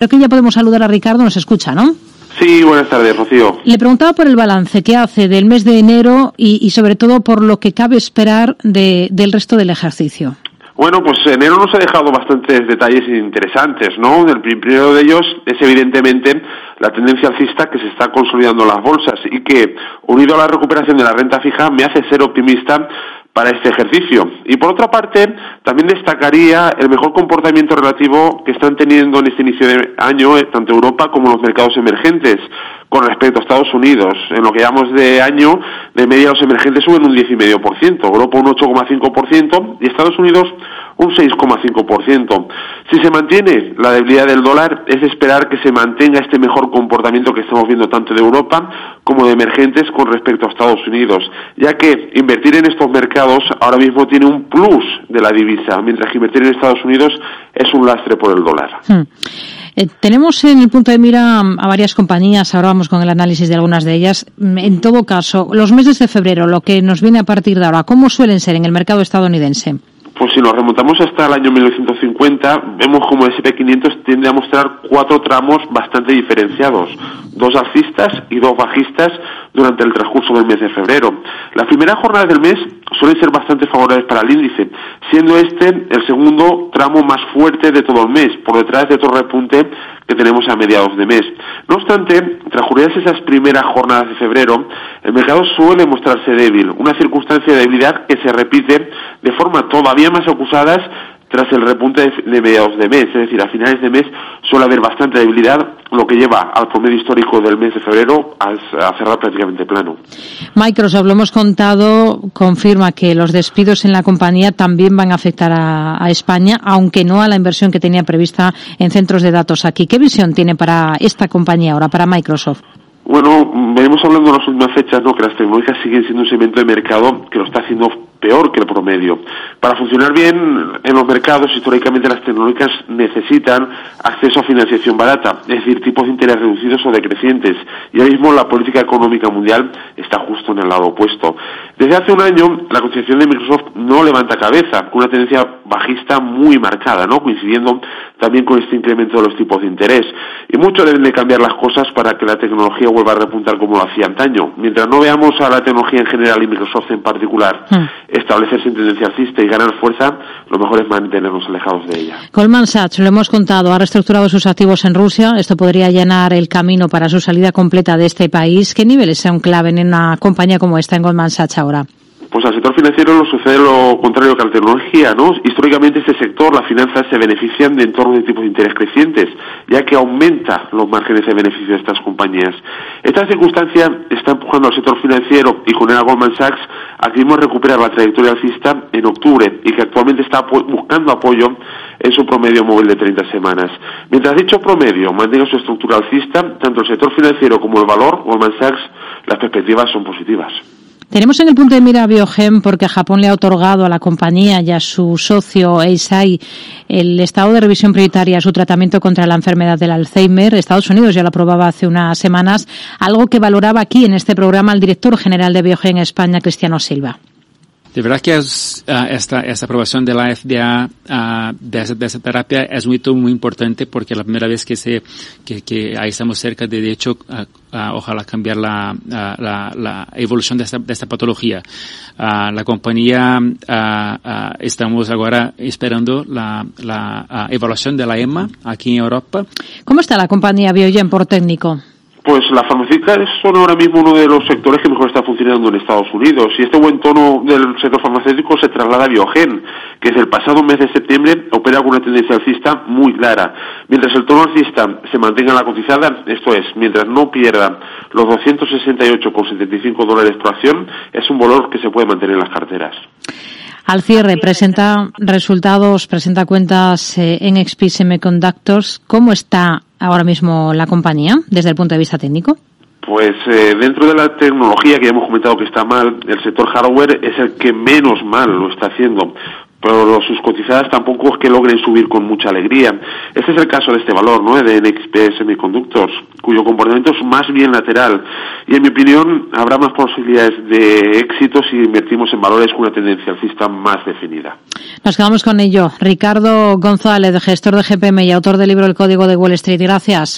Creo que ya podemos saludar a Ricardo, nos escucha, ¿no? Sí, buenas tardes, Rocío. Le preguntaba por el balance que hace del mes de enero y, sobre todo por lo que cabe esperar del resto del ejercicio. Bueno, pues enero nos ha dejado bastantes detalles interesantes, ¿no? El primero de ellos es evidentemente la tendencia alcista que se está consolidando en las bolsas y que, unido a la recuperación de la renta fija, me hace ser optimista para este ejercicio. Y por otra parte, también destacaría el mejor comportamiento relativo que están teniendo en este inicio de año eh, tanto Europa como los mercados emergentes con respecto a Estados Unidos. En lo que llamamos de año, de media los emergentes suben un 10,5%, Europa un 8,5% y Estados Unidos un 6,5%. Si se mantiene la debilidad del dólar, es esperar que se mantenga este mejor comportamiento que estamos viendo tanto de Europa como de emergentes con respecto a Estados Unidos, ya que invertir en estos mercados ahora mismo tiene un plus de la divisa, mientras que invertir en Estados Unidos es un lastre por el dólar. Hmm. Eh, tenemos en el punto de mira a varias compañías, ahora vamos con el análisis de algunas de ellas. En todo caso, los meses de febrero, lo que nos viene a partir de ahora, ¿cómo suelen ser en el mercado estadounidense? Pues si nos remontamos hasta el año 1950, vemos como el SP500 tiende a mostrar cuatro tramos bastante diferenciados, dos alcistas y dos bajistas durante el transcurso del mes de febrero. Las primeras jornadas del mes suelen ser bastante favorables para el índice, siendo este el segundo tramo más fuerte de todo el mes, por detrás de todo repunte que tenemos a mediados de mes. No obstante, transcurridas esas primeras jornadas de febrero, el mercado suele mostrarse débil, una circunstancia de debilidad que se repite de forma todavía más acusadas tras el repunte de mediados de mes, es decir, a finales de mes suele haber bastante debilidad, lo que lleva al promedio histórico del mes de febrero a, cerrar prácticamente plano. Microsoft, lo hemos contado, confirma que los despidos en la compañía también van a afectar a, a España, aunque no a la inversión que tenía prevista en centros de datos aquí. ¿Qué visión tiene para esta compañía ahora, para Microsoft? Bueno, venimos hablando en las últimas fechas, ¿no? Que las tecnológicas siguen siendo un segmento de mercado que lo está haciendo peor que el promedio. Para funcionar bien en los mercados, históricamente las tecnológicas necesitan acceso a financiación barata, es decir, tipos de interés reducidos o decrecientes. Y ahora mismo la política económica mundial está justo en el lado opuesto. Desde hace un año, la concesión de Microsoft no levanta cabeza, con una tendencia bajista muy marcada, ¿no? Coincidiendo también con este incremento de los tipos de interés. Y mucho deben de cambiar las cosas para que la tecnología vuelva a repuntar como lo hacía antaño. Mientras no veamos a la tecnología en general y Microsoft en particular hmm. establecerse en tendencia alcista y ganar fuerza, lo mejor es mantenernos alejados de ella. Goldman Sachs, lo hemos contado, ha reestructurado sus activos en Rusia. Esto podría llenar el camino para su salida completa de este país. ¿Qué niveles son clave en una compañía como esta en Goldman Sachs ahora? Pues al sector financiero lo sucede lo contrario que a la tecnología, ¿no? Históricamente este sector, las finanzas se benefician de entornos de tipos de interés crecientes, ya que aumenta los márgenes de beneficio de estas compañías. Esta circunstancia está empujando al sector financiero y con a Goldman Sachs a que recuperar la trayectoria alcista en octubre y que actualmente está buscando apoyo en su promedio móvil de 30 semanas. Mientras dicho promedio mantenga su estructura alcista, tanto el sector financiero como el valor, Goldman Sachs, las perspectivas son positivas. Tenemos en el punto de mira Biogen porque Japón le ha otorgado a la compañía y a su socio Eisai el estado de revisión prioritaria a su tratamiento contra la enfermedad del Alzheimer. Estados Unidos ya lo aprobaba hace unas semanas, algo que valoraba aquí en este programa el director general de Biogen España, Cristiano Silva. De verdad que uh, esta, esta aprobación de la FDA uh, de, esa, de, esa, terapia es muy, muy importante porque es la primera vez que que, estamos cerca de, de hecho, uh, ojalá cambiar la, la, la, evolución de esta, de esta patología. la compañía, estamos ahora esperando la, la evaluación de la EMA aquí en Europa. ¿Cómo está la compañía Biogen por técnico? Pues las farmacéuticas son ahora mismo uno de los sectores que mejor está funcionando en Estados Unidos y este buen tono del sector farmacéutico se traslada a Biogen, que desde el pasado mes de septiembre opera con una tendencia alcista muy clara. Mientras el tono alcista se mantenga en la cotizada, esto es, mientras no pierda los 268,75 dólares por acción, es un valor que se puede mantener en las carteras. Al cierre, presenta resultados, presenta cuentas eh, en XP Semiconductors. ¿Cómo está ahora mismo la compañía desde el punto de vista técnico? Pues eh, dentro de la tecnología que ya hemos comentado que está mal, el sector hardware es el que menos mal lo está haciendo. Pero sus cotizadas tampoco es que logren subir con mucha alegría. Este es el caso de este valor, ¿no? De NXP Semiconductors, cuyo comportamiento es más bien lateral. Y en mi opinión, habrá más posibilidades de éxito si invertimos en valores con una tendencia alcista más definida. Nos quedamos con ello. Ricardo González, gestor de GPM y autor del libro El Código de Wall Street. Gracias.